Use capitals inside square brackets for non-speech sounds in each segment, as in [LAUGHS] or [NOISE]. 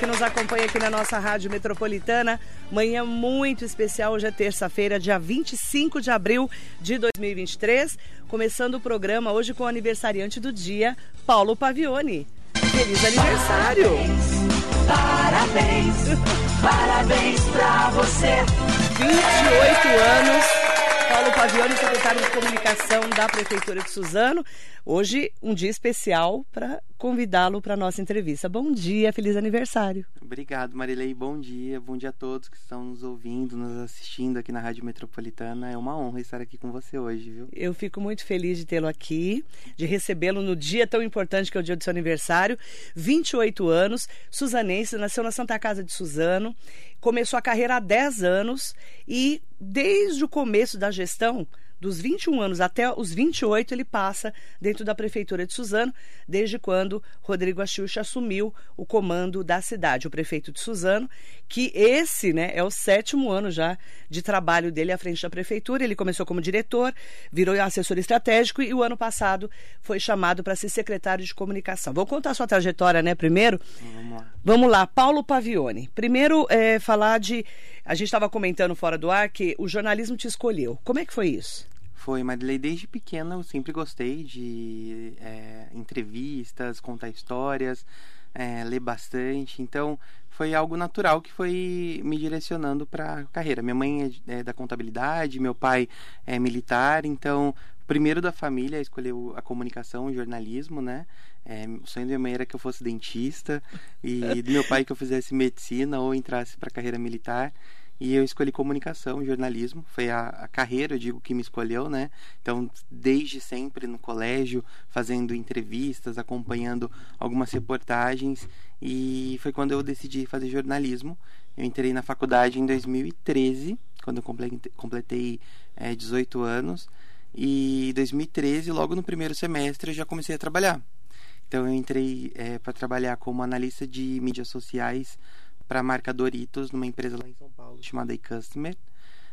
que nos acompanha aqui na nossa Rádio Metropolitana. Manhã muito especial, hoje é terça-feira, dia 25 de abril de 2023. Começando o programa hoje com o aniversariante do dia, Paulo Pavione. Feliz aniversário! Parabéns, parabéns pra você. 28 anos. Paulo Pavione, secretário de comunicação da Prefeitura de Suzano. Hoje, um dia especial para convidá-lo para a nossa entrevista. Bom dia, feliz aniversário. Obrigado, Marilei. Bom dia. Bom dia a todos que estão nos ouvindo, nos assistindo aqui na Rádio Metropolitana. É uma honra estar aqui com você hoje, viu? Eu fico muito feliz de tê-lo aqui, de recebê-lo no dia tão importante que é o dia do seu aniversário. 28 anos, suzanense, nasceu na Santa Casa de Suzano, começou a carreira há 10 anos e desde o começo da gestão dos 21 anos até os 28, ele passa dentro da Prefeitura de Suzano, desde quando Rodrigo Axuxa assumiu o comando da cidade, o prefeito de Suzano, que esse né, é o sétimo ano já de trabalho dele à frente da Prefeitura. Ele começou como diretor, virou assessor estratégico e o ano passado foi chamado para ser secretário de comunicação. Vou contar a sua trajetória, né, primeiro? Vamos lá. Vamos lá, Paulo Pavione. Primeiro, é, falar de. A gente estava comentando fora do ar que o jornalismo te escolheu. Como é que foi isso? Foi, Marilei, desde pequena eu sempre gostei de é, entrevistas, contar histórias, é, ler bastante. Então, foi algo natural que foi me direcionando para a carreira. Minha mãe é, é da contabilidade, meu pai é militar, então primeiro da família escolheu a comunicação, o jornalismo, né? É, o sonho da minha mãe era que eu fosse dentista e do meu pai que eu fizesse medicina ou entrasse para a carreira militar. E eu escolhi comunicação, jornalismo. Foi a, a, carreira, eu digo, que me escolheu, né? Então, desde sempre no colégio, fazendo entrevistas, acompanhando algumas reportagens. E foi quando eu decidi fazer jornalismo. Eu entrei na faculdade em 2013, quando eu completei, completei é, 18 anos. E em 2013, logo no primeiro semestre, eu já comecei a trabalhar. Então, eu entrei é, para trabalhar como analista de mídias sociais para a marca Doritos numa empresa lá em São Paulo chamada iCustomer.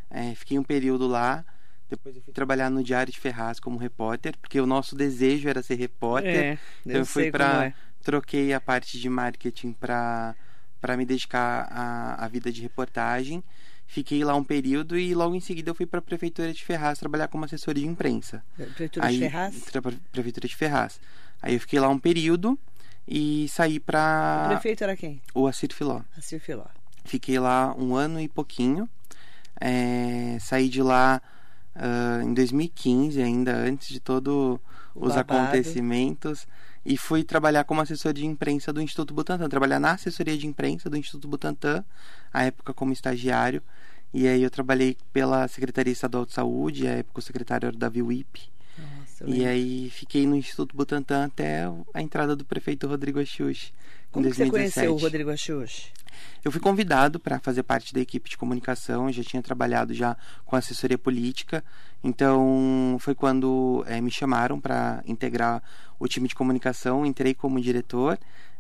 É, fiquei um período lá. Depois eu fui trabalhar no Diário de Ferraz como repórter, porque o nosso desejo era ser repórter. É, então eu fui para é. troquei a parte de marketing para para me dedicar à, à vida de reportagem. Fiquei lá um período e logo em seguida eu fui para a prefeitura de Ferraz trabalhar como assessor de imprensa. Prefeitura Aí, de Ferraz? Prefeitura de Ferraz. Aí eu fiquei lá um período e saí para O prefeito era quem? o Assir Filó. Assir Filó. Fiquei lá um ano e pouquinho. É, saí de lá uh, em 2015, ainda antes de todos os babado. acontecimentos. E fui trabalhar como assessor de imprensa do Instituto Butantan. Trabalhar na assessoria de imprensa do Instituto Butantan, à época como estagiário. E aí eu trabalhei pela Secretaria Estadual de Saúde, à época o secretário era o Davi Wipe. Eu E aí fiquei no Instituto Butantan até a entrada do prefeito Rodrigo Axux. Como você 2017. conheceu o Rodrigo Axux? Eu fui convidado para fazer parte da equipe de comunicação, eu já tinha trabalhado já com assessoria política, então foi quando eh, me chamaram para integrar o time de comunicação, entrei como diretor,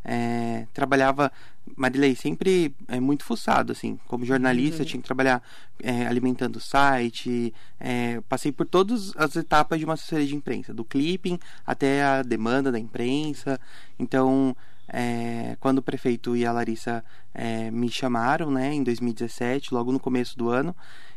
eh, trabalhava, Marilei, sempre é muito fuçado, assim, como jornalista, eu tinha que trabalhar eh, alimentando o site, eh, passei por todas as etapas de uma assessoria de imprensa, do clipping até a demanda da imprensa, então é, quando o prefeito e a Larissa é, me chamaram, né, em 2017, logo no começo do ano,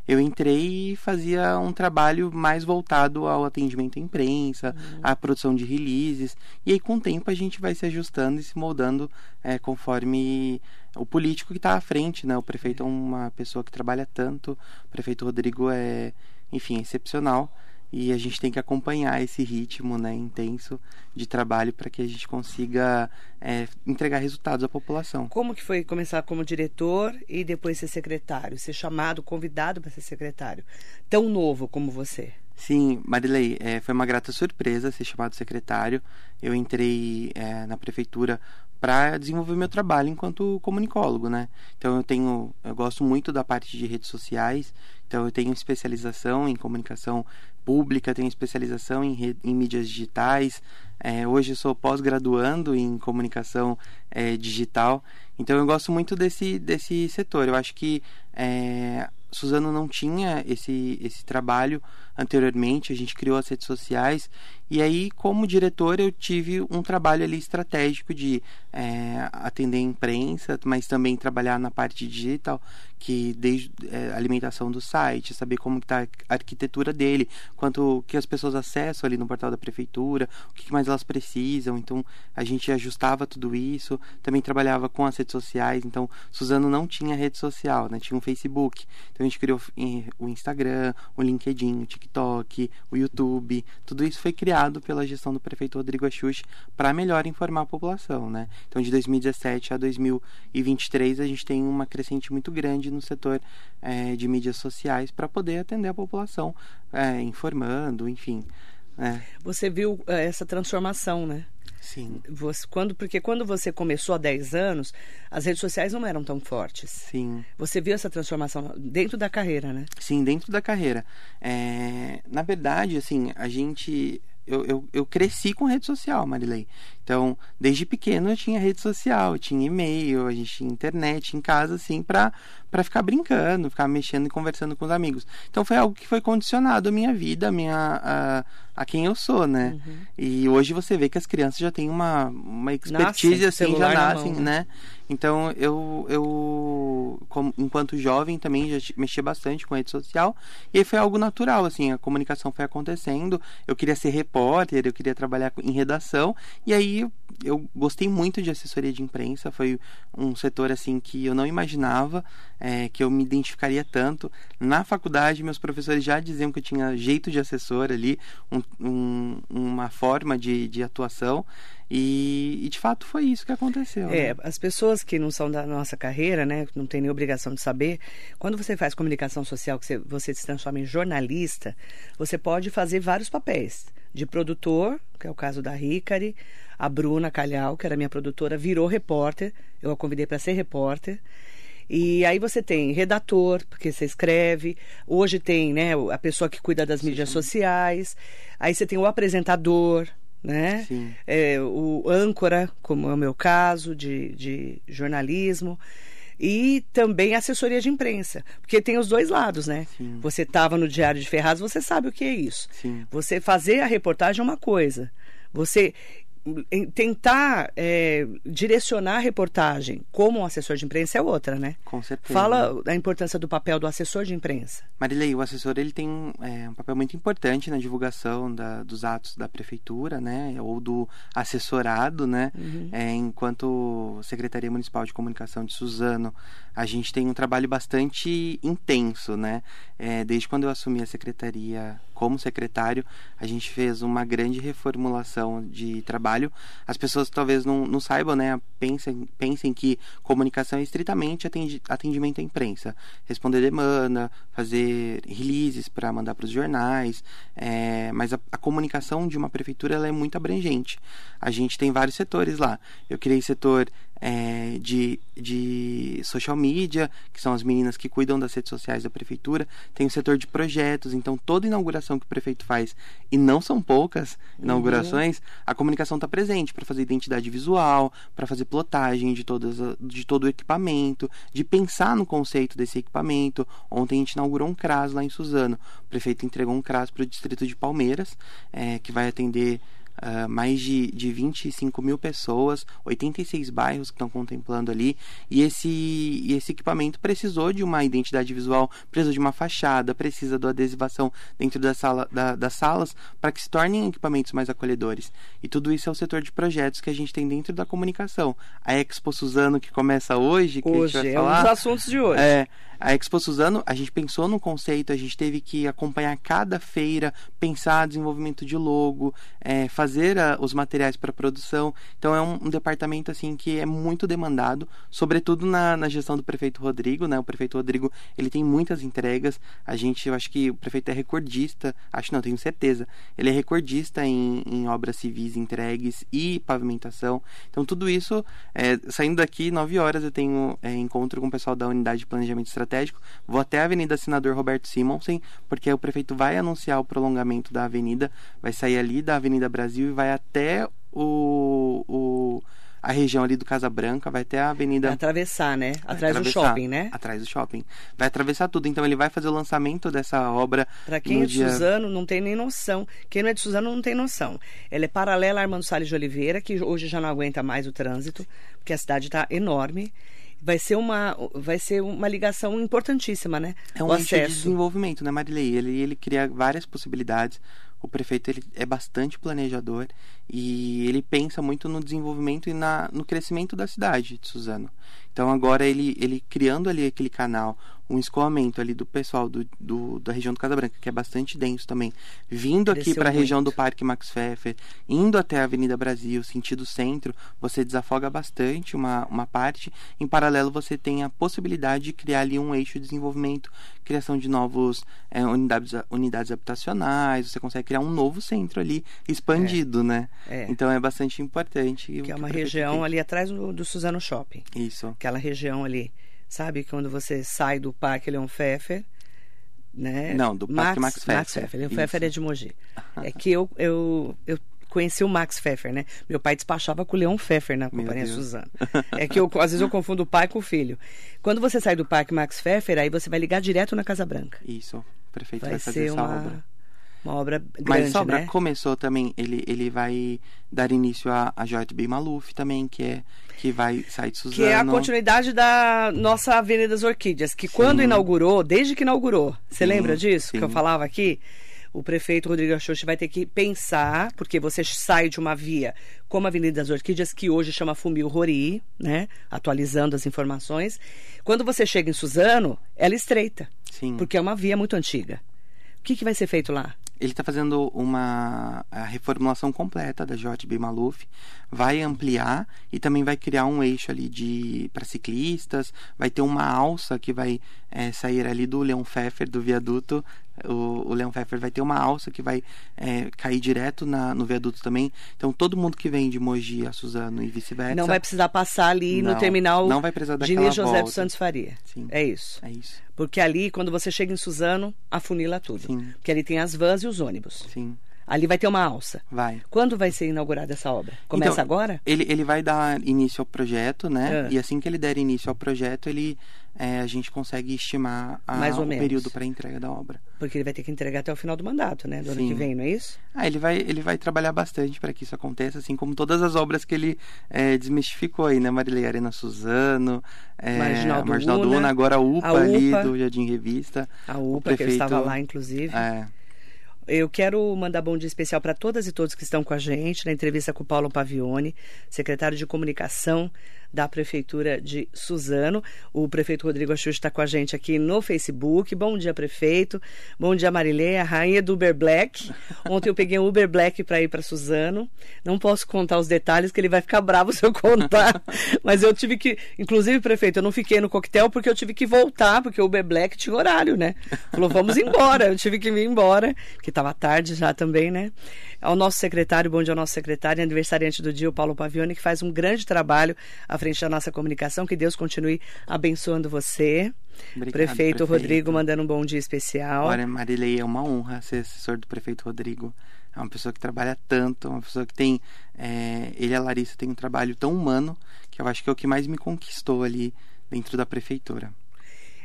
eu entrei e fazia um trabalho mais voltado ao atendimento à imprensa, à produção de releases, e aí com o tempo a gente vai se ajustando e se moldando é, conforme o político que está à frente, né, o prefeito é uma pessoa que trabalha tanto, o prefeito Rodrigo é, enfim, excepcional, e a gente tem que acompanhar esse ritmo né, intenso de trabalho para que a gente consiga é, entregar resultados à população. Como que foi começar como diretor e depois ser secretário? Ser chamado, convidado para ser secretário? Tão novo como você. Sim, Marilei, é, foi uma grata surpresa ser chamado secretário. Eu entrei é, na prefeitura para desenvolver meu trabalho enquanto comunicólogo, né? Então eu tenho, eu gosto muito da parte de redes sociais. Então eu tenho especialização em comunicação pública, tenho especialização em, re- em mídias digitais. É, hoje eu sou pós-graduando em comunicação é, digital. Então eu gosto muito desse, desse setor. Eu acho que é, Suzano não tinha esse, esse trabalho anteriormente, a gente criou as redes sociais e aí, como diretor, eu tive um trabalho ali estratégico de é, atender a imprensa, mas também trabalhar na parte digital, que desde é, alimentação do site, saber como está a arquitetura dele, quanto que as pessoas acessam ali no portal da prefeitura, o que mais elas precisam. Então, a gente ajustava tudo isso. Também trabalhava com as redes sociais. Então, Suzano não tinha rede social, né? Tinha um Facebook. Então, a gente criou o Instagram, o LinkedIn, o TikTok, o YouTube. Tudo isso foi criado pela gestão do prefeito Rodrigo Axuxi para melhor informar a população, né? Então, de 2017 a 2023, a gente tem uma crescente muito grande no setor é, de mídias sociais para poder atender a população, é, informando, enfim. né? Você viu eh, essa transformação, né? Sim, Você, quando, porque quando você começou há 10 anos, as redes sociais não eram tão fortes. sim. Você viu essa transformação dentro da carreira, né? Sim, dentro da carreira. É, na verdade, assim, a gente. Eu, eu, eu cresci com rede social, Marilei. Então, desde pequeno eu tinha rede social, eu tinha e-mail, a gente tinha internet em casa, assim, pra, pra ficar brincando, ficar mexendo e conversando com os amigos. Então, foi algo que foi condicionado à minha vida, à minha, a, a quem eu sou, né? Uhum. E hoje você vê que as crianças já têm uma, uma expertise, Nascem, assim, já na nascem, mão, né? Então, eu, eu como, enquanto jovem, também já mexia bastante com rede social. E aí foi algo natural, assim, a comunicação foi acontecendo. Eu queria ser repórter, eu queria trabalhar em redação. E aí eu gostei muito de assessoria de imprensa. Foi um setor, assim, que eu não imaginava é, que eu me identificaria tanto. Na faculdade, meus professores já diziam que eu tinha jeito de assessor ali, um, um, uma forma de, de atuação. E, e, de fato foi isso que aconteceu. É, né? as pessoas que não são da nossa carreira, né, não tem nem obrigação de saber, quando você faz comunicação social, que você, você se transforma em jornalista, você pode fazer vários papéis. De produtor, que é o caso da Ricari, a Bruna Calhau, que era minha produtora, virou repórter, eu a convidei para ser repórter. E aí você tem redator, porque você escreve. Hoje tem né, a pessoa que cuida das mídias sociais. Aí você tem o apresentador, né? Sim. É, o âncora, como é o meu caso, de, de jornalismo. E também assessoria de imprensa. Porque tem os dois lados, né? Sim. Você estava no Diário de Ferraz, você sabe o que é isso. Sim. Você fazer a reportagem é uma coisa. Você tentar é, direcionar a reportagem como um assessor de imprensa é outra, né? Com certeza. Fala da importância do papel do assessor de imprensa. Marilei, o assessor ele tem é, um papel muito importante na divulgação da- dos atos da prefeitura, né, ou do assessorado, né. É, enquanto Secretaria Municipal de Comunicação de Suzano, a gente tem um trabalho bastante intenso, né. É, desde quando eu assumi a secretaria como secretário, a gente fez uma grande reformulação de trabalho. As pessoas talvez não, não saibam, né, pensem, pensem que comunicação é estritamente atendi- atendimento à imprensa, responder demanda, fazer releases para mandar para os jornais, é, mas a, a comunicação de uma prefeitura ela é muito abrangente. A gente tem vários setores lá. Eu criei setor é, de, de social media, que são as meninas que cuidam das redes sociais da prefeitura. Tem o setor de projetos, então toda inauguração que o prefeito faz, e não são poucas inaugurações, a comunicação está presente para fazer identidade visual, para fazer plotagem de, todas, de todo o equipamento, de pensar no conceito desse equipamento. Ontem a gente inaugurou um CRAS lá em Suzano. O prefeito entregou um CRAS para o distrito de Palmeiras, é, que vai atender ah, mais de, de 25 mil pessoas, 86 bairros que estão contemplando ali. E esse, e esse equipamento precisou de uma identidade visual, precisou de uma fachada, precisa da adesivação dentro da sala, da- das salas para que se tornem equipamentos mais acolhedores. E tudo isso é o setor de projetos que a gente tem dentro da comunicação. A Expo Suzano, que começa hoje, que Hoje, a gente vai é um falar. dos assuntos de hoje. É, a Expo Suzano, a gente pensou no conceito, a gente teve que acompanhar cada feira, pensar desenvolvimento de logo, é, fazer a- os materiais para produção. Então é um, um departamento assim que é muito demandado, sobretudo na, na gestão do prefeito Rodrigo, né? O prefeito Rodrigo ele tem muitas entregas. A gente, eu acho que o prefeito é recordista, acho não, tenho certeza. Ele é recordista em, em obras civis entregues e pavimentação. Então tudo isso, é, saindo daqui nove horas eu tenho é, encontro com o pessoal da unidade de planejamento estratégico estratégico. Vou até a Avenida Senador Roberto Simonsen, porque o prefeito vai anunciar o prolongamento da avenida, vai sair ali da Avenida Brasil e vai até o, o a região ali do Casa Branca, vai até a Avenida. Vai atravessar, né? Atrás do atravessar, shopping, né? Atrás do shopping. Vai atravessar tudo. Então ele vai fazer o lançamento dessa obra. Para quem é de dia... Suzano, não tem nem noção. Quem não é de Suzano não tem noção. Ela é paralela a Armando Salles de Oliveira, que hoje já não aguenta mais o trânsito, porque a cidade está enorme. Vai ser uma, vai ser uma ligação importantíssima, né? É um o eixo de acesso. desenvolvimento, né, Marilei? Ele, ele cria várias possibilidades. O prefeito ele é bastante planejador e ele pensa muito no desenvolvimento e na, no crescimento da cidade de Suzano. Então agora ele, ele criando ali aquele canal, um escoamento ali do pessoal do, do da região do Casa Branca, que é bastante denso também, vindo aqui Cresceu para a região do. Parque Max Pfeffer, indo até a Avenida Brasil, sentido centro, você desafoga bastante uma, uma parte. Em paralelo, você tem a possibilidade de criar ali um eixo de desenvolvimento, criação de novos eh, unidades, unidades habitacionais, você consegue criar um novo centro ali expandido, né? É. Então é bastante importante. Que é uma região ali atrás do, do Suzano Shopping. Isso. Aquela região ali. Sabe quando você sai do Parque Leon Pfeffer, né? Não, do Parque Max Pfeffer. Max Pfeffer. Leon Isso. Pfeffer é de Mogi. [LAUGHS] É que eu, eu, eu conheci o Max Pfeffer, né? Meu pai despachava com o Leon Pfeffer na Companhia Deus. Suzano. É que eu, às vezes eu confundo o pai com o filho. Quando você sai do Parque Max Pfeffer, aí você vai ligar direto na Casa Branca. Isso. O prefeito vai, Vai fazer ser essa uma, obra. Uma obra grande, Mas essa obra né? começou também, ele, ele vai dar início a, a JB Maluf também, que é que vai sair de Suzano. Que é a continuidade da nossa Avenida das Orquídeas, que quando inaugurou, desde que inaugurou, você Sim, lembra disso que eu sim. falava aqui? O prefeito Rodrigo Axoxi vai ter que pensar, porque você sai de uma via como a Avenida das Orquídeas, que hoje chama Fumil Rori, né? Atualizando as informações. Quando você chega em Suzano, ela é estreita, Sim. porque é uma via muito antiga. O que, que vai ser feito lá? Ele está fazendo uma reformulação completa da JB Maluf, vai ampliar e também vai criar um eixo ali de para ciclistas, vai ter uma alça que vai eh, sair ali do Leon Pfeffer, do viaduto. O, o Leon Pfeffer vai ter uma alça que vai eh, cair direto na, no viaduto também. Então todo mundo que vem de Mogi a Suzano e vice-versa. Não vai precisar passar ali no Não, terminal não vai precisar daquela Diniz José dos. Santos Faria. Sim. É isso. É isso. Porque ali, quando você chega em Suzano, afunila tudo. Sim. Porque ali tem as vans e os ônibus. Sim. Ali vai ter uma alça. Vai. Quando vai ser inaugurada essa obra? Começa Então, agora? Ele, ele vai dar início ao projeto, né? É. E assim que ele der início ao projeto, ele é, a gente consegue estimar a- Mais ou o menos. período para entrega da obra. Porque ele vai ter que entregar até o final do mandato, né? Do ano Sim. que vem, não é isso? Ah, ele vai, ele vai trabalhar bastante para que isso aconteça, assim como todas as obras que ele é, desmistificou aí, né? Marilei Arena Suzano, é, Marginal do Marginal do Una, Una, agora a UPA, a ali UPA. do Jardim Revista. A UPA, que eu prefeito- estava lá, inclusive. É, Eu quero mandar bom dia especial para todas e todos que estão com a gente na entrevista com o Paulo Pavione, secretário de comunicação da Prefeitura de Suzano. O prefeito Rodrigo Axux está com a gente aqui no Facebook. Bom dia, prefeito. Bom dia, Marilê, a rainha do Uber Black. Ontem eu peguei um Uber Black para ir para Suzano. Não posso contar os detalhes, que ele vai ficar bravo [LAUGHS] se eu contar. Mas eu tive que. Inclusive, prefeito, eu não fiquei no coquetel porque eu tive que voltar, porque o Uber Black tinha horário, né? Falou, vamos embora. Eu tive que vir embora, que estava tarde já também, né? Ao nosso secretário, bom dia ao nosso secretário, aniversariante do dia, o Paulo Pavione, que faz um grande trabalho à frente da nossa comunicação. Que Deus continue abençoando você. Obrigado, prefeito, prefeito. Rodrigo mandando um bom dia especial. Olha, Marilei, é uma honra ser assessor do prefeito Rodrigo. É uma pessoa que trabalha tanto, uma pessoa que tem. é, ele e a Larissa têm um trabalho tão humano que eu acho que é o que mais me conquistou ali dentro da prefeitura.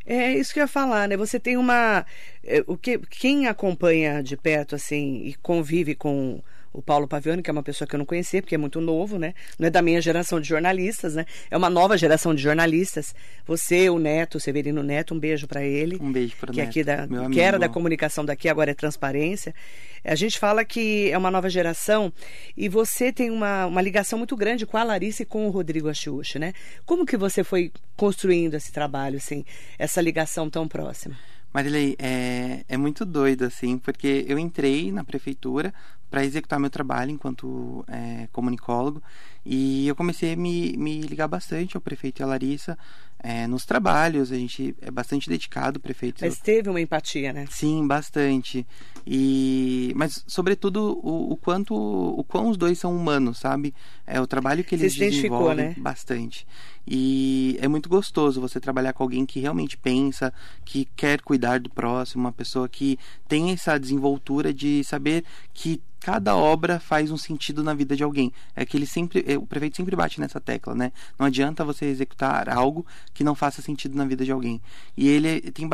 É isso que eu ia falar, né? Você tem uma. é, O que, quem acompanha de perto, assim, e convive com o Paulo Pavione, que é uma pessoa que eu não conhecia, porque é muito novo, né? Não é da minha geração de jornalistas, né? É uma nova geração de jornalistas. Você, o Neto, o Severino Neto, um beijo para ele. Um beijo pro que Neto, aqui da, meu que era da amigo. comunicação daqui, agora é transparência. A gente fala que é uma nova geração e você tem uma, uma ligação muito grande com a Larissa e com o Rodrigo Achiuchi, né? Como que você foi construindo esse trabalho, assim, essa ligação tão próxima? Marilei, é, é muito doido, assim, porque eu entrei na prefeitura para executar meu trabalho enquanto é, comunicólogo e eu comecei a me, me ligar bastante ao prefeito e à Larissa é, nos trabalhos. A gente é bastante dedicado, o prefeito. Mas teve uma empatia, né? Sim, bastante. E mas sobretudo o, o quanto o quão os dois são humanos, sabe? é o trabalho que Você eles se identificou, desenvolvem né? bastante. E é muito gostoso você trabalhar com alguém que realmente pensa, que quer cuidar do próximo, uma pessoa que tem essa desenvoltura de saber que cada obra faz um sentido na vida de alguém. É que ele sempre, é, o prefeito sempre bate nessa tecla, né? Não adianta você executar algo que não faça sentido na vida de alguém. E ele tem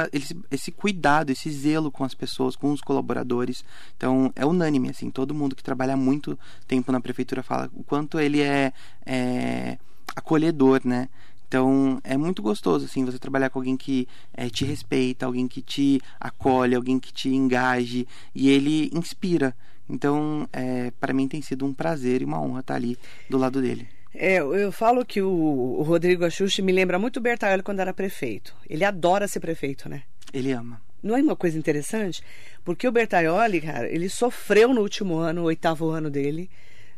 esse cuidado, esse zelo com as pessoas, com os colaboradores. Então é unânime, assim, todo mundo que trabalha muito tempo na prefeitura fala o quanto ele é, é acolhedor, né? Então é muito gostoso assim você trabalhar com alguém que eh, te respeita, alguém que te acolhe, alguém que te engaje e ele inspira. Então é, para mim tem sido um prazer e uma honra estar ali do lado dele. É, eu falo que o, o Rodrigo Axuxi me lembra muito o Bertaioli quando era prefeito. Ele adora ser prefeito, né? Ele ama. Não é uma coisa interessante? Porque o Bertaioli, cara, ele sofreu no último ano, o oitavo ano dele,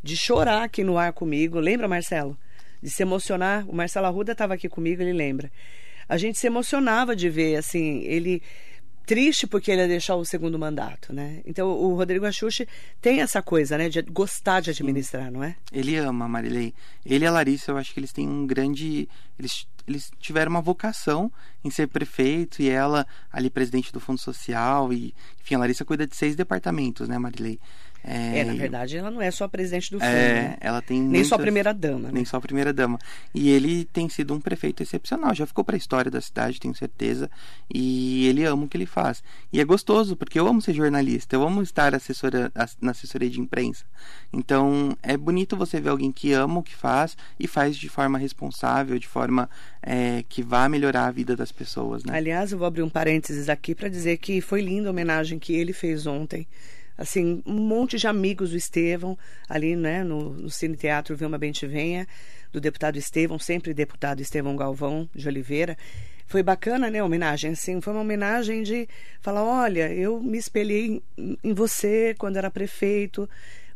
de chorar aqui no ar comigo. Lembra, Marcelo? De se emocionar. O Marcelo Arruda estava aqui comigo, ele lembra. A gente se emocionava de ver, assim, ele triste porque ele ia deixar o segundo mandato, né? Então o Rodrigo Axuxi tem essa coisa, né, de gostar de administrar, não é? Ele ama, Marilei. Ele e a Larissa, eu acho que eles têm um grande. Eles, eles tiveram uma vocação em ser prefeito e ela ali presidente do Fundo Social. E, enfim, a Larissa cuida de seis departamentos, né, Marilei? É, na verdade, ela não é só presidente do fundo, É, né? ela tem Nem só a muitas- primeira dama, né? Nem só a primeira dama. E ele tem sido um prefeito excepcional. Já ficou para a história da cidade, tenho certeza. E ele ama o que ele faz. E é gostoso, porque eu amo ser jornalista. Eu amo estar assessora, ass- na assessoria de imprensa. Então, é bonito você ver alguém que ama o que faz e faz de forma responsável, de forma é, que vá melhorar a vida das pessoas, né? Aliás, eu vou abrir um parênteses aqui para dizer que foi linda a homenagem que ele fez ontem. Assim, um monte de amigos do Estevão, ali né, no, no Cine Teatro Vilma Bente Venha, do deputado Estevão, sempre deputado Estevão Galvão de Oliveira. Foi bacana, né, a homenagem, assim, foi uma homenagem de falar, olha, eu me espelhei em você quando era prefeito,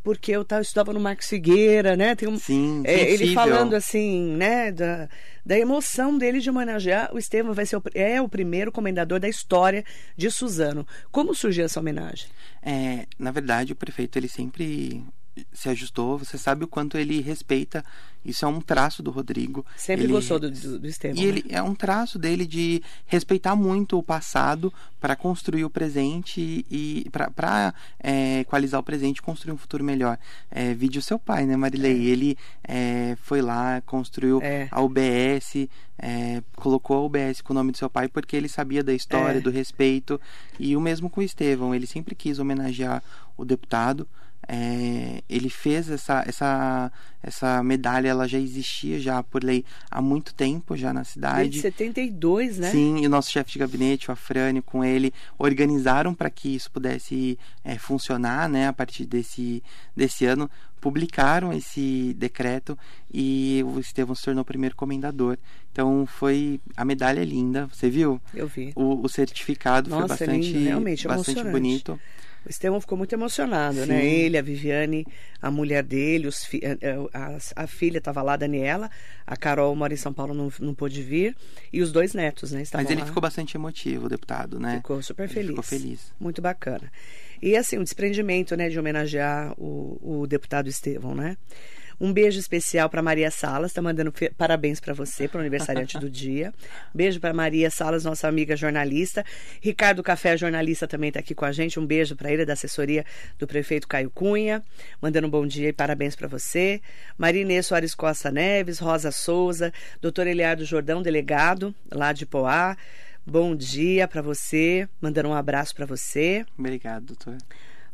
porque eu, tava, eu estudava no Marcos Figueira, né, tem um, Sim, é, ele falando assim, né, da, da emoção dele de homenagear o Estevão, vai ser o, é o primeiro comendador da história de Suzano. Como surgiu essa homenagem? É, na verdade, o prefeito ele sempre se ajustou. Você sabe o quanto ele respeita. Isso é um traço do Rodrigo. Sempre Ele- gostou do, do, do Estevão. E né? ele é um traço dele de respeitar muito o passado para construir o presente e para equalizar o presente e construir um futuro melhor. É, vídeo seu pai, né, Marilei? Ele é, foi lá, construiu É. a UBS, é, colocou a UBS com o nome do seu pai porque ele sabia da história, É. do respeito. E o mesmo com o Estevão, ele sempre quis homenagear o deputado. É, ele fez essa, essa, essa medalha, ela já existia já por lei há muito tempo já na cidade. Desde 72, né? Sim, e o nosso chefe de gabinete, o Afrânio, com ele, organizaram para que isso pudesse é, funcionar né, a partir desse, desse ano. Publicaram esse decreto e o Estevão se tornou o primeiro comendador. Então foi. A medalha é linda, você viu? Eu vi. O, o certificado Nossa, foi é bastante, lindo, realmente bastante bonito. O Estevão ficou muito emocionado, Sim. né? Ele, a Viviane, a mulher dele, os fi- eh, eh, a, a filha estava lá, a Daniela, a Carol mora em São Paulo, não, não pôde vir, e os dois netos, né? Mas ele lá. ficou bastante emotivo, o deputado, né? Ficou super Ele feliz. ficou feliz. Muito bacana. E assim, o desprendimento, né, de homenagear o, o deputado Estevão, né? Um beijo especial para Maria Salas, tá mandando parabéns para você, para o aniversariante do dia. Beijo para Maria Salas, nossa amiga jornalista. Ricardo Café, jornalista, também está aqui com a gente. Um beijo para ele, da assessoria do prefeito Caio Cunha, mandando um bom dia e parabéns para você. Marinê Soares Costa Neves, Rosa Souza, doutor Eliardo Jordão, delegado lá de Poá. Bom dia para você, mandando um abraço para você. Obrigado, doutor.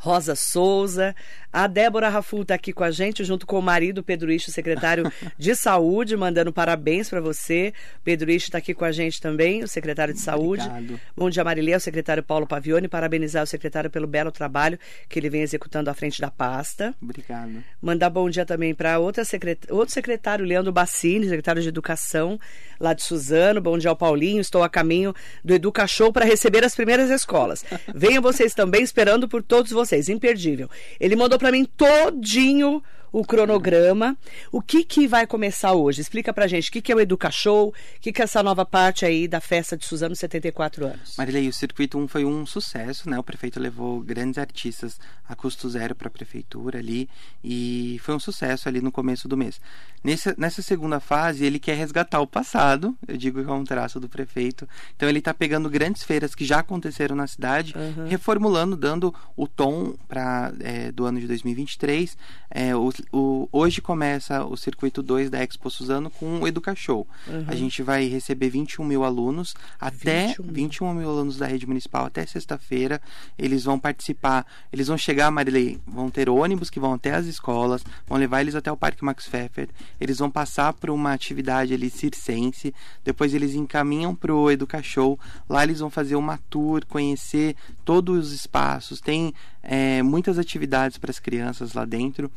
Rosa Souza, a Débora Rafu está aqui com a gente, junto com o marido Pedro Ixo, secretário de [LAUGHS] Saúde, mandando parabéns para você. Pedro Ixo está aqui com a gente também, o secretário de Saúde. Obrigado. Bom dia, Marilê, o secretário Paulo Pavione, parabenizar o secretário pelo belo trabalho que ele vem executando à frente da pasta. Obrigado. Mandar bom dia também para secret... outro secretário, Leandro Bassini, secretário de Educação, lá de Suzano. Bom dia ao Paulinho. Estou a caminho do Educa Show para receber as primeiras escolas. [LAUGHS] Venham vocês também, esperando por todos vocês. Imperdível. Ele mandou para mim todinho o cronograma. O que, que vai começar hoje? Explica pra gente o que, que é o Educa Show, o que, que é essa nova parte aí da festa de Suzano 74 anos. Marilei, o Circuito 1 foi um sucesso, né? O prefeito levou grandes artistas a custo zero para a prefeitura ali e foi um sucesso ali no começo do mês. Nessa, nessa segunda fase, ele quer resgatar o passado, eu digo que é um traço do prefeito. Então ele está pegando grandes feiras que já aconteceram na cidade, uhum. reformulando, dando o tom para é, do ano de 2023. É, o, o, hoje começa o circuito 2 da Expo Suzano com o Educa Show. Uhum. A gente vai receber 21 mil alunos, até 21 mil, 21 mil alunos da rede municipal até sexta-feira. Eles vão participar, eles vão chegar, Marilei, vão ter ônibus que vão até as escolas, vão levar eles até o Parque Max Pfeffer, eles vão passar por uma atividade ali circense, depois eles encaminham para o Educa Show, lá eles vão fazer uma tour, conhecer todos os espaços, tem é, muitas atividades para as crianças lá dentro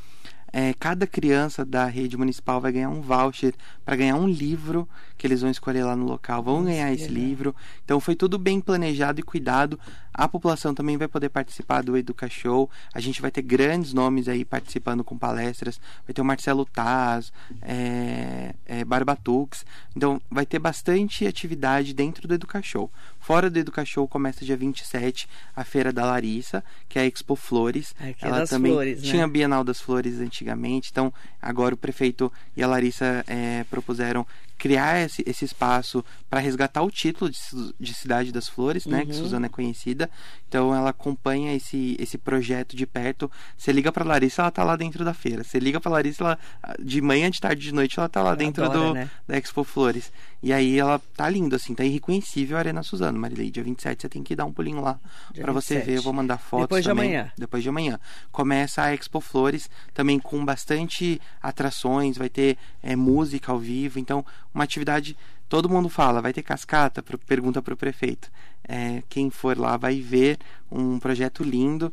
é, cada criança da rede municipal vai ganhar um voucher para ganhar um livro que eles vão escolher lá no local. Vão Nossa, ganhar esse livro. Então foi tudo bem planejado e cuidado. A população também vai poder participar do Educa Show. A gente vai ter grandes nomes aí participando com palestras. Vai ter o Marcelo Taz, é, é, Barbatux. Então vai ter bastante atividade dentro do Educa Show. Fora do Educa Show começa dia 27 a Feira da Larissa, que é a Expo Flores. É, Ela é também flores, né? tinha a Bienal das Flores antigamente, então agora o prefeito e a Larissa é, propuseram criar esse, esse espaço para resgatar o título de, de, Cidade das Flores, né? Uhum. Que Suzana é conhecida. Então ela acompanha esse, esse projeto de perto. Você liga para Larissa, ela tá lá dentro da feira. Você liga para Larissa, ela, de manhã, de tarde, de noite, ela tá lá dentro do, né? da Expo Flores. E aí ela tá lindo, assim, tá irreconhecível a Arena Suzano, Marilei. Dia 27 você tem que dar um pulinho lá para você ver. Eu vou mandar fotos Depois também. de amanhã. Depois de amanhã. Começa a Expo Flores, também com bastante atrações, vai ter é, música ao vivo. Então, uma atividade todo mundo fala, vai ter cascata? Pergunta para o prefeito. É, quem for lá vai ver um projeto lindo.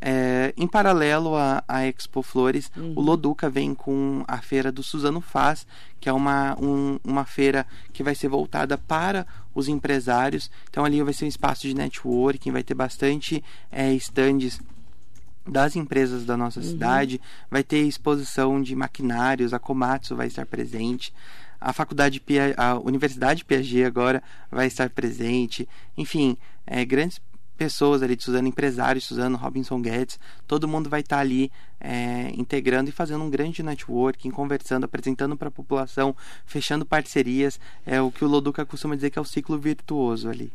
É, em paralelo à, à Expo Flores, uhum. o Loduca vem com a feira do Suzano Faz, que é uma, um, uma feira que vai ser voltada para os empresários. Então ali vai ser um espaço de networking, vai ter bastante é, stands das empresas da nossa uhum. cidade, vai ter exposição de maquinários, a Komatsu vai estar presente a faculdade a Universidade Piaget agora vai estar presente, enfim, é, grandes pessoas ali de Suzano, empresários, Suzano, Robinson Guedes, todo mundo vai estar ali é, integrando e fazendo um grande networking, conversando, apresentando para a população, fechando parcerias, é o que o Loduca costuma dizer que é o ciclo virtuoso ali.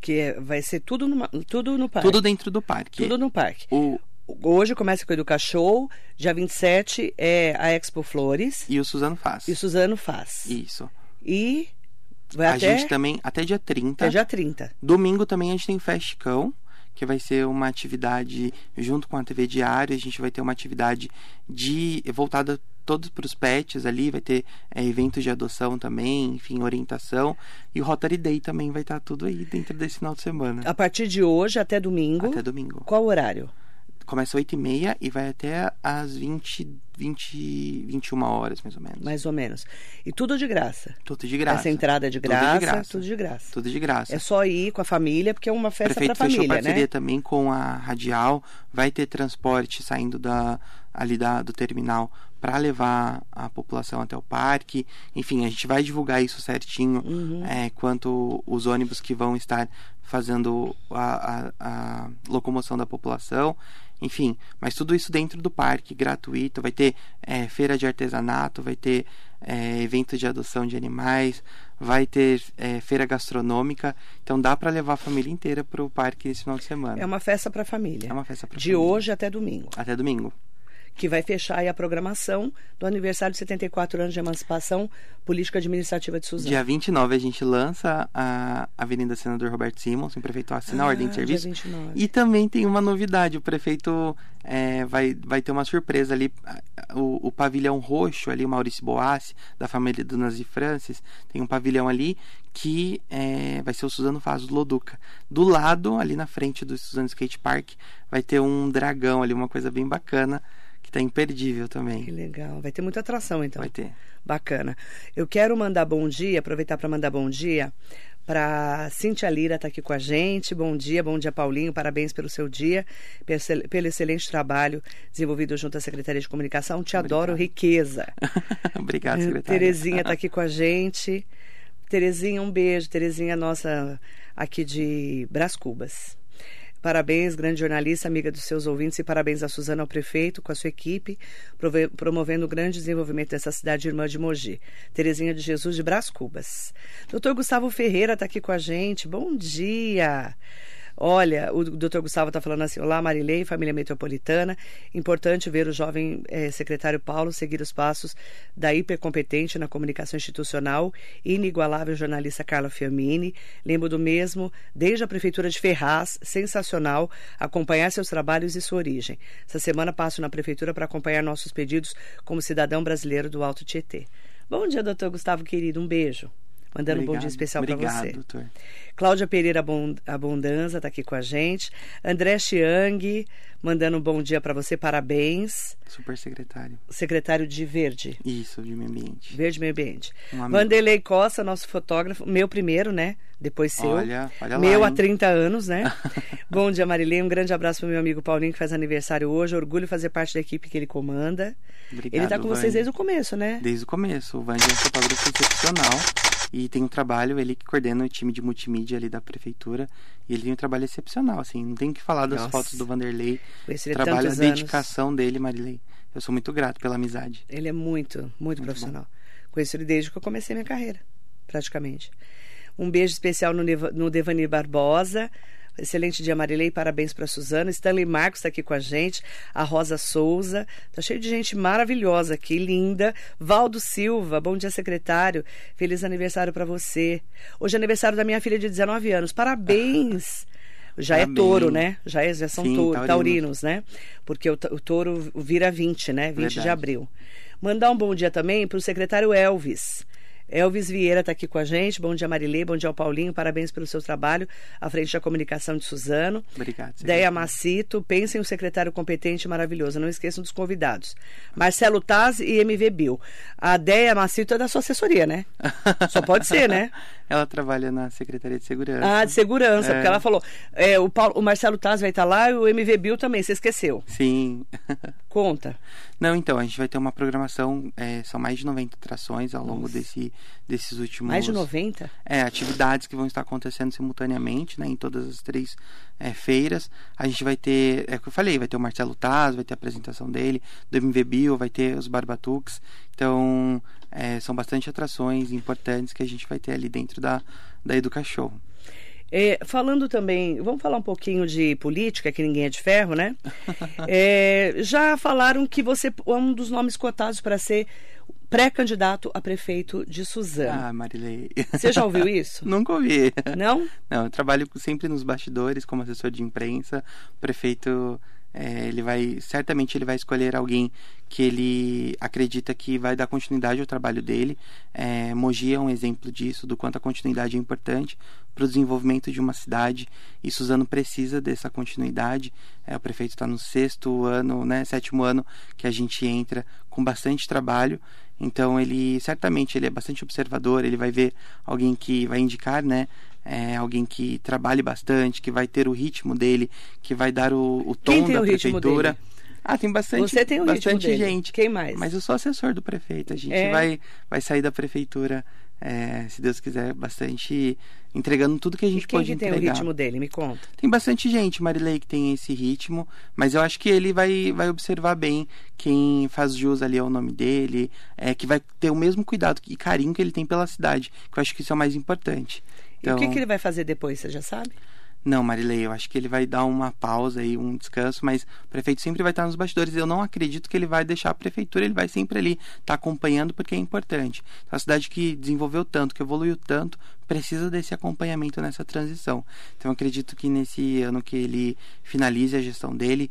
Que é, vai ser tudo, numa, tudo no parque. Tudo dentro do parque. Tudo no parque. O, Hoje começa com o Educa Show, dia 27 é a Expo Flores. E o Suzano faz. E o Suzano faz. Isso. E vai a até... gente também, até dia 30. Até dia 30. Domingo também a gente tem Festicão, que vai ser uma atividade junto com a TV Diário. A gente vai ter uma atividade de voltada todos para os pets ali, vai ter é, eventos de adoção também, enfim, orientação. E o Rotary Day também vai estar tudo aí dentro desse final de semana. A partir de hoje até domingo. Até domingo. Qual o horário? Começa às 8h30 e vai até às 20, 20, 21 horas, mais ou menos. Mais ou menos. E tudo de graça. Tudo de graça. Essa entrada é de graça, tudo de graça. Tudo de graça. Tudo de graça. É só ir com a família, porque é uma festa para família, fechou parceria né? também com a Radial. Vai ter transporte saindo da, ali da, do terminal para levar a população até o parque. Enfim, a gente vai divulgar isso certinho uhum. é, quanto os ônibus que vão estar fazendo a, a, a locomoção da população enfim, mas tudo isso dentro do parque, gratuito. Vai ter é, feira de artesanato, vai ter é, evento de adoção de animais, vai ter é, feira gastronômica. Então dá para levar a família inteira para o parque esse final de semana. É uma festa para família. É uma festa para De família. hoje até domingo. Até domingo que vai fechar a programação do aniversário de 74 anos de emancipação política administrativa de Suzano. Dia 29 a gente lança a Avenida Senador Roberto Simons, o prefeito assina ah, a ordem de serviço. E também tem uma novidade, o prefeito é, vai, vai ter uma surpresa ali, o, o pavilhão roxo ali, o Maurício Boassi, da família do Nazi Francis, tem um pavilhão ali que é, vai ser o Suzano Faz do Loduca. Do lado, ali na frente do Suzano Skate Park, vai ter um dragão ali, uma coisa bem bacana, tá imperdível também. Que legal. Vai ter muita atração, então. Vai ter. Bacana. Eu quero mandar bom dia, aproveitar para mandar bom dia para Cintia Lira tá aqui com a gente. Bom dia, bom dia Paulinho, parabéns pelo seu dia, pelo excelente trabalho desenvolvido junto à Secretaria de Comunicação. Te Obrigado. adoro, riqueza. [LAUGHS] Obrigado, secretária. Terezinha tá [LAUGHS] aqui com a gente. Terezinha, um beijo. Terezinha, nossa, aqui de Brás Cubas. Parabéns, grande jornalista, amiga dos seus ouvintes, e parabéns a Suzana, ao prefeito, com a sua equipe, promovendo o grande desenvolvimento dessa cidade irmã de Mogi. Terezinha de Jesus de Brás Cubas. Doutor Gustavo Ferreira está aqui com a gente. Bom dia. Olha, o doutor Gustavo está falando assim: Olá, Marilei, família metropolitana. Importante ver o jovem eh, secretário Paulo seguir os passos da hipercompetente na comunicação institucional e inigualável jornalista Carla Fiamini. Lembro do mesmo desde a Prefeitura de Ferraz, sensacional, acompanhar seus trabalhos e sua origem. Essa semana passo na Prefeitura para acompanhar nossos pedidos como cidadão brasileiro do Alto Tietê. Bom dia, doutor Gustavo querido, um beijo. Mandando Obrigado. um bom dia especial para você. Doutor. Cláudia Pereira Abundanza está aqui com a gente. André Chiang, mandando um bom dia para você, parabéns. Super secretário. Secretário de Verde. Isso, de meio ambiente. Verde Meio Ambiente. Um. Vanderlei Costa, nosso fotógrafo, meu primeiro, né? Depois seu. Olha, olha lá, meu há hein? 30 anos, né? [LAUGHS] bom dia, Marilene. Um grande abraço para meu amigo Paulinho, que faz aniversário hoje. Orgulho fazer parte da equipe que ele comanda. Obrigado, ele está com vocês desde o começo, né? Desde o começo. O Vandy é um fotógrafo excepcional e tem um trabalho, ele que coordena o time de multimídia ali da prefeitura e ele tem um trabalho excepcional, assim, não tem o que falar das Nossa. fotos do Vanderlei. O trabalho, a tantos anos. dedicação dele, Marilei. Eu sou muito grato pela amizade. Ele é muito, muito, profissional. Conheço ele desde que eu comecei minha carreira, praticamente. Um beijo especial no, no Devani Barbosa. Excelente dia, Marilei. Parabéns para Suzana. Stanley Marcos está aqui com a gente. A Rosa Souza. Tá cheio de gente maravilhosa aqui, linda. Valdo Silva. Bom dia, secretário. Feliz aniversário para você. Hoje é aniversário da minha filha de 19 anos. Parabéns. [LAUGHS] Já é Parabéns. touro, né? Já, é, já são Sim, touro, taurinos. taurinos, né? Porque o, o touro vira 20, né? 20 de Verdade. abril. Mandar um bom dia também para o secretário Elvis. Elvis Vieira está aqui com a gente. Bom dia, Marilê. Bom dia ao Paulinho. Parabéns pelo seu trabalho à frente da comunicação de Suzano. Obrigado. Deia. Macito, pensem um secretário competente e maravilhoso. Não esqueçam dos convidados. Marcelo Taz e MV Bill. A Deia Macito é da sua assessoria, né? [LAUGHS] Só pode ser, né? Ela trabalha na Secretaria de Segurança. Ah, de segurança, É. porque ela falou. é, o, Paulo- o Marcelo Taz vai estar lá e o MV Bill também. Você esqueceu. Sim. [LAUGHS] Conta. Não, então, a gente vai ter uma programação, é, são mais de 90 atrações ao longo desse, desses últimos... Mais de 90? É, atividades que vão estar acontecendo simultaneamente, né, em todas as três é, feiras. A gente vai ter, é o que eu falei, vai ter o Marcelo Taz, vai ter a apresentação dele, do MV Bio, vai ter os Barbatuques. Então, é, são bastante atrações importantes que a gente vai ter ali dentro da, da Educa Show. É, falando também, vamos falar um pouquinho de política, que ninguém é de ferro, né? [LAUGHS] É, já falaram que você é um dos nomes cotados para ser pré-candidato a prefeito de Suzano. Ah, Marilei. Você já ouviu isso? [LAUGHS] Nunca ouvi. Não? Não, eu trabalho sempre nos bastidores como assessor de imprensa. O prefeito, é, ele vai, certamente ele vai escolher alguém que ele acredita que vai dar continuidade ao trabalho dele. É, Mogi é um exemplo disso, do quanto a continuidade é importante para o desenvolvimento de uma cidade. E Suzano precisa dessa continuidade. É, o prefeito está no sexto ano, né, sétimo ano que a gente entra com bastante trabalho. Então ele certamente ele é bastante observador, ele vai ver alguém que vai indicar, né? É, alguém que trabalhe bastante, que vai ter o ritmo dele, que vai dar o, o tom Quem tem da o ritmo prefeitura. dele? Ah, tem bastante, Você tem o ritmo bastante dele. gente. Quem mais? Mas eu sou assessor do prefeito. A gente É. vai, vai sair da prefeitura, é, se Deus quiser, bastante entregando tudo que a E gente quem pode que tem o entregar. ritmo dele? Me conta. Tem bastante gente, Marilei, que tem esse ritmo, mas eu acho que ele vai, vai observar bem quem faz jus ali ao nome dele, é, que vai ter o mesmo cuidado e carinho que ele tem pela cidade, que eu acho que isso é o mais importante. E o que, Então- que ele vai fazer depois, você já sabe? Não, Marilei, eu acho que ele vai dar uma pausa aí, um descanso, mas o prefeito sempre vai estar nos bastidores. Eu não acredito que ele vai deixar a prefeitura, ele vai sempre ali estar acompanhando porque é importante. Então, a cidade que desenvolveu tanto, que evoluiu tanto, precisa desse acompanhamento nessa transição. Então, acredito que nesse ano que ele finalize a gestão dele,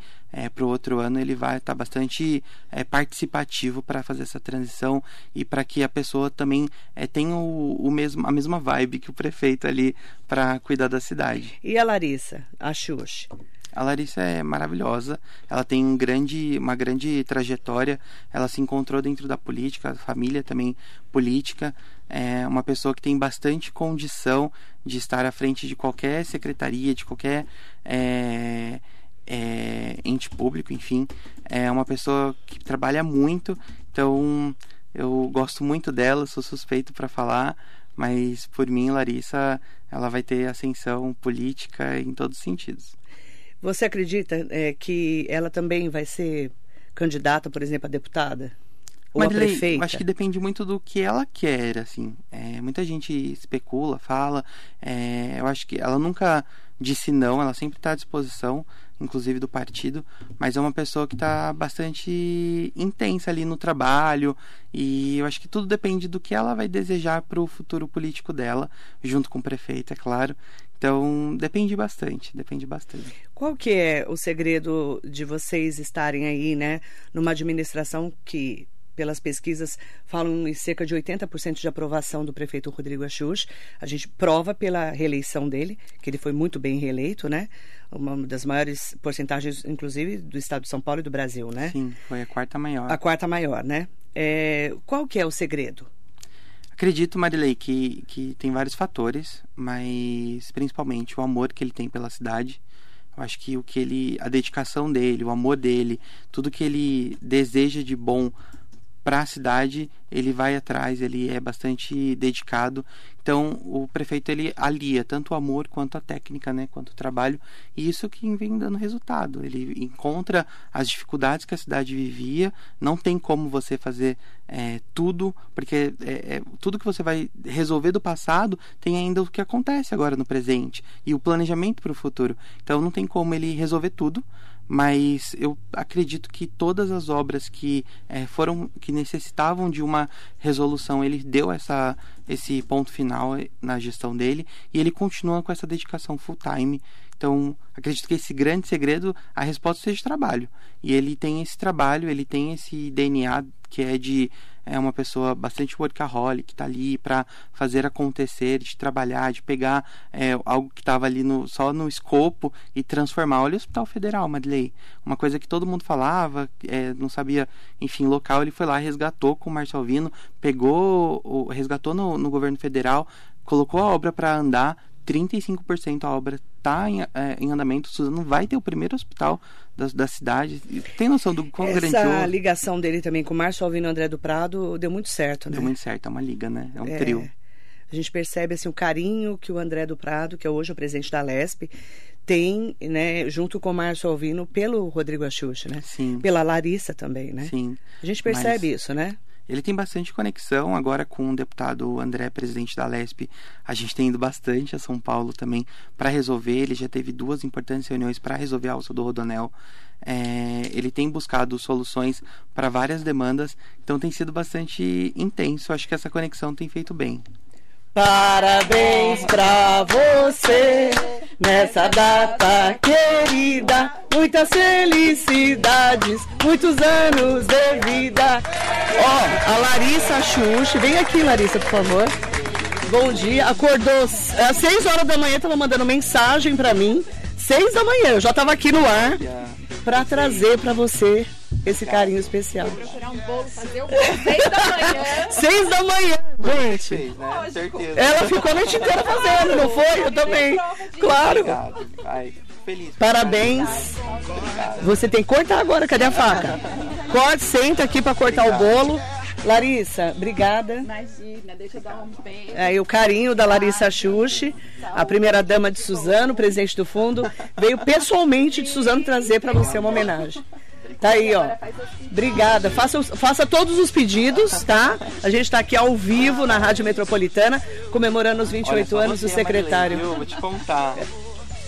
para o outro ano ele vai estar bastante é, participativo para fazer essa transição e para que a pessoa também é, tenha o, o mesmo, a mesma vibe que o prefeito ali para cuidar da cidade. E a Larissa, a Xuxa? A Larissa é maravilhosa, ela tem um grande, uma grande trajetória, ela se encontrou dentro da política, a família também política, é uma pessoa que tem bastante condição de estar à frente de qualquer secretaria, de qualquer é, é, ente público, enfim. É uma pessoa que trabalha muito, então eu gosto muito dela, sou suspeito para falar, mas por mim, Larissa, ela vai ter ascensão política em todos os sentidos. Você acredita é, que ela também vai ser candidata, por exemplo, a deputada? Ou Marilei, a prefeita? eu acho que depende muito do que ela quer, assim. É, muita gente especula, fala. É, eu acho que ela nunca disse não, ela sempre está à disposição, inclusive do partido, mas é uma pessoa que está bastante intensa ali no trabalho e eu acho que tudo depende do que ela vai desejar para o futuro político dela, junto com o prefeito, é claro. Então depende bastante, depende bastante. Qual que é o segredo de vocês estarem aí, né, numa administração que pelas pesquisas, falam em cerca de 80% de aprovação do prefeito Rodrigo Axux. A gente prova pela reeleição dele, que ele foi muito bem reeleito, né? Uma das maiores porcentagens, inclusive, do estado de São Paulo e do Brasil, né? Sim, foi a quarta maior. A quarta maior, né? É, qual que é o segredo? Acredito, Marilei, que, que tem vários fatores, mas principalmente o amor que ele tem pela cidade. Eu acho que o que ele, a dedicação dele, o amor dele, tudo que ele deseja de bom para a cidade, ele vai atrás, ele é bastante dedicado. Então, o prefeito ele alia tanto o amor quanto a técnica, né, quanto o trabalho, e isso que vem dando resultado. Ele encontra as dificuldades que a cidade vivia, não tem como você fazer é, tudo, porque é, é, tudo que você vai resolver do passado tem ainda o que acontece agora no presente e o planejamento para o futuro. Então, não tem como ele resolver tudo mas eu acredito que todas as obras que é, foram que necessitavam de uma resolução ele deu essa esse ponto final eh, na gestão dele e ele continua com essa dedicação full time. Então acredito que esse grande segredo a resposta seja trabalho. E ele tem esse trabalho ele tem esse DNA que é de é uma pessoa bastante workaholic, está ali para fazer acontecer, de trabalhar, de pegar é, algo que estava ali no, só no escopo e transformar. Olha o Hospital Federal, Marilei. Uma coisa que todo mundo falava, é, não sabia, enfim, local, ele foi lá, resgatou com o Marcelo Alvino, pegou, resgatou no, no governo federal, colocou a obra para andar, 35% a obra está em, é, em, andamento. Suzano vai ter o primeiro hospital da, da cidade. Tem noção do quão Essa grandioso? Essa ligação dele também com o Márcio Alvino André do Prado deu muito certo, né? Deu muito certo, é uma liga, né? É um é, trio. A gente percebe assim, o carinho que o André do Prado, que é hoje o presidente da LESP, tem, né, junto com o Márcio Alvino, pelo Rodrigo Axuxa, né? Sim. Pela Larissa também, né? Sim. A gente percebe Mas... isso, né? Ele tem bastante conexão agora com o deputado André, presidente da LESP. A gente tem ido bastante a São Paulo também para resolver. Ele já teve duas importantes reuniões para resolver a alça do Rodonel. É, ele tem buscado soluções para várias demandas, então tem sido bastante intenso. Acho que essa conexão tem feito bem. Parabéns pra você nessa data querida. Muitas felicidades, muitos anos de vida. Ó, oh, a Larissa Xuxa, vem aqui, Larissa, por favor. Bom dia, acordou às 6 horas da manhã, tava mandando mensagem pra mim. 6 da manhã, eu já tava aqui no ar pra trazer pra você esse carinho especial. Vou procurar um bolo, fazer o bolo seis da manhã. Seis da manhã, gente. né? Certeza. Ela ficou a noite inteira fazendo, não foi? Eu também. Claro. Obrigado. Ai, feliz. Parabéns. Você tem que cortar agora, cadê a faca? Corte, senta aqui para cortar o bolo. Larissa, obrigada. Imagina, deixa eu dar um beijo. Aí o carinho da Larissa Xuxi, a primeira dama de Suzano, presidente do fundo, veio pessoalmente de Suzano trazer para você uma homenagem. Tá aí, ó. Obrigada. Faça, faça todos os pedidos, tá? A gente está aqui ao vivo na Rádio Metropolitana, comemorando os 28 anos do secretário. Eu vou te contar.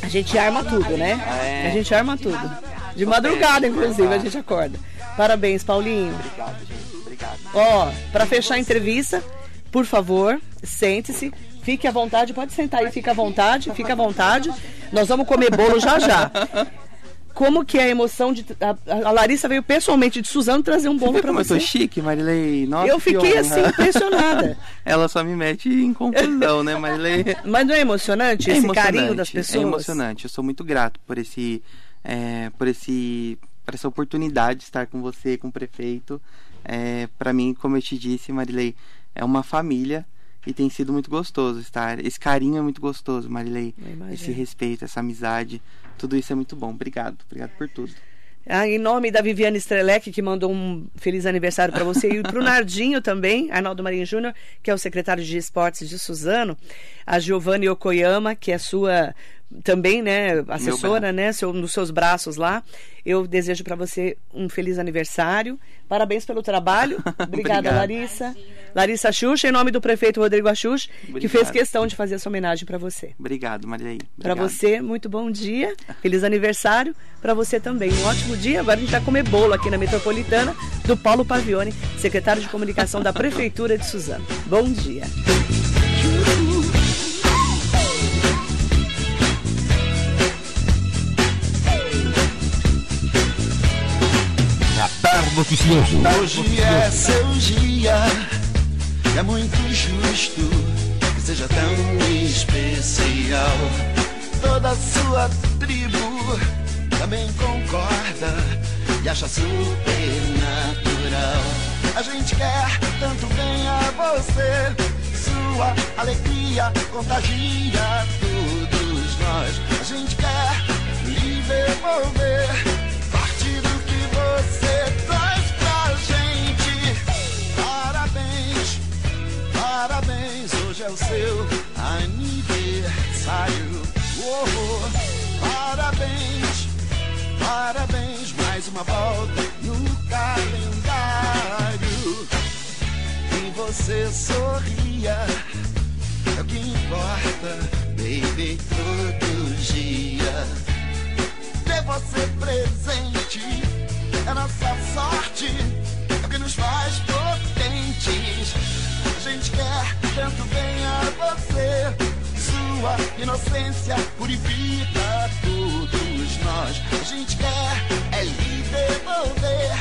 A gente arma tudo, né? É. A gente arma tudo. De madrugada, inclusive, a gente acorda. Parabéns, Paulinho. Obrigado, gente. Obrigado. Ó, para fechar a entrevista, por favor, sente-se. Fique à vontade, pode sentar aí, fica à vontade, fica à vontade. Nós vamos comer bolo já já como que é a emoção de. A, a Larissa veio pessoalmente de Suzano trazer um bolo para você. Eu tô chique, Marilei. Nossa, eu fiquei assim, impressionada. [LAUGHS] Ela só me mete em confusão, né, Marilei? [LAUGHS] Mas não é emocionante é esse emocionante, carinho das pessoas? É emocionante. Eu sou muito grato por esse é, por esse por essa oportunidade de estar com você, com o prefeito. É, para mim, como eu te disse, Marilei, é uma família e tem sido muito gostoso estar. Esse carinho é muito gostoso, Marilei. Esse respeito, essa amizade, tudo isso é muito bom. Obrigado, obrigado por tudo. Ah, em nome da Viviane Strelec, que mandou um feliz aniversário para você, e para o Nardinho também, Arnaldo Marinho Júnior, que é o secretário de esportes de Suzano, a Giovanni Okoyama, que é sua também, né, assessora, né, seu, nos seus braços lá. Eu desejo para você um feliz aniversário. Parabéns pelo trabalho. [LAUGHS] Obrigada, Larissa. Imagina. Larissa Xuxa, em nome do prefeito Rodrigo Axux, que fez questão de fazer essa homenagem para você. Obrigado, Maria. Para você, muito bom dia. Feliz aniversário. Para você também, um ótimo dia. Agora a gente vai comer bolo aqui na Metropolitana do Paulo Pavione, secretário de comunicação da Prefeitura de Suzano. Bom dia. Noticioso. Hoje é seu dia, é muito justo que seja tão especial. Toda a sua tribo também concorda e acha super natural. A gente quer tanto bem a você, sua alegria contagia todos nós. A gente quer lhe devolver hoje é o seu aniversário. Oh, parabéns, parabéns, mais uma volta no calendário. E você sorria, é o que importa, baby, todo dia. Ter você presente é nossa sorte, é o que nos faz potentes gente quer tanto bem a você. Sua inocência purifica todos nós. A gente quer é lhe devolver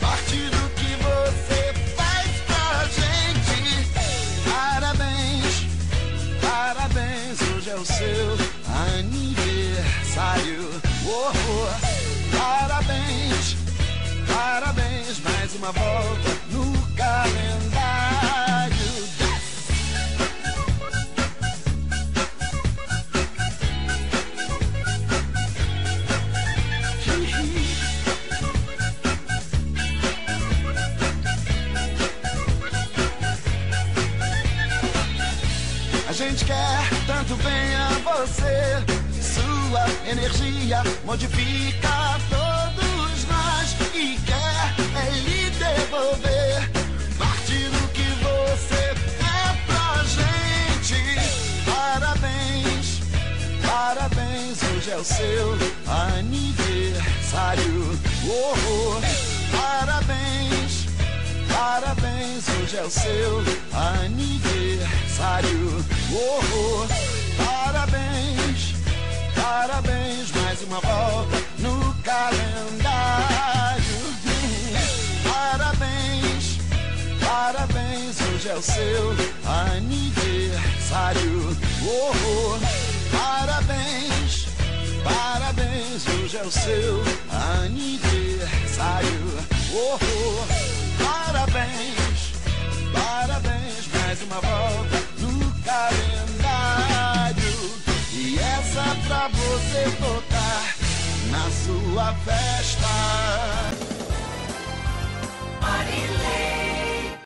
parte do que você faz pra gente. Parabéns, parabéns, hoje é o seu aniversário. Oh, oh. Parabéns, parabéns, mais uma volta no calendário. Gente quer tanto bem a você. Sua energia modifica todos nós e quer é lhe devolver parte do que você é pra gente. Parabéns, parabéns, hoje é o seu aniversário. Oh, oh, parabéns, parabéns, hoje é o seu aniversário. Oh, oh, parabéns, parabéns, mais uma volta no calendário. Parabéns, parabéns, hoje é o seu aniversário. Oh, oh, parabéns, parabéns, hoje é o seu aniversário. Oh, oh, parabéns, parabéns, mais uma volta você tocar na sua festa. Marilene.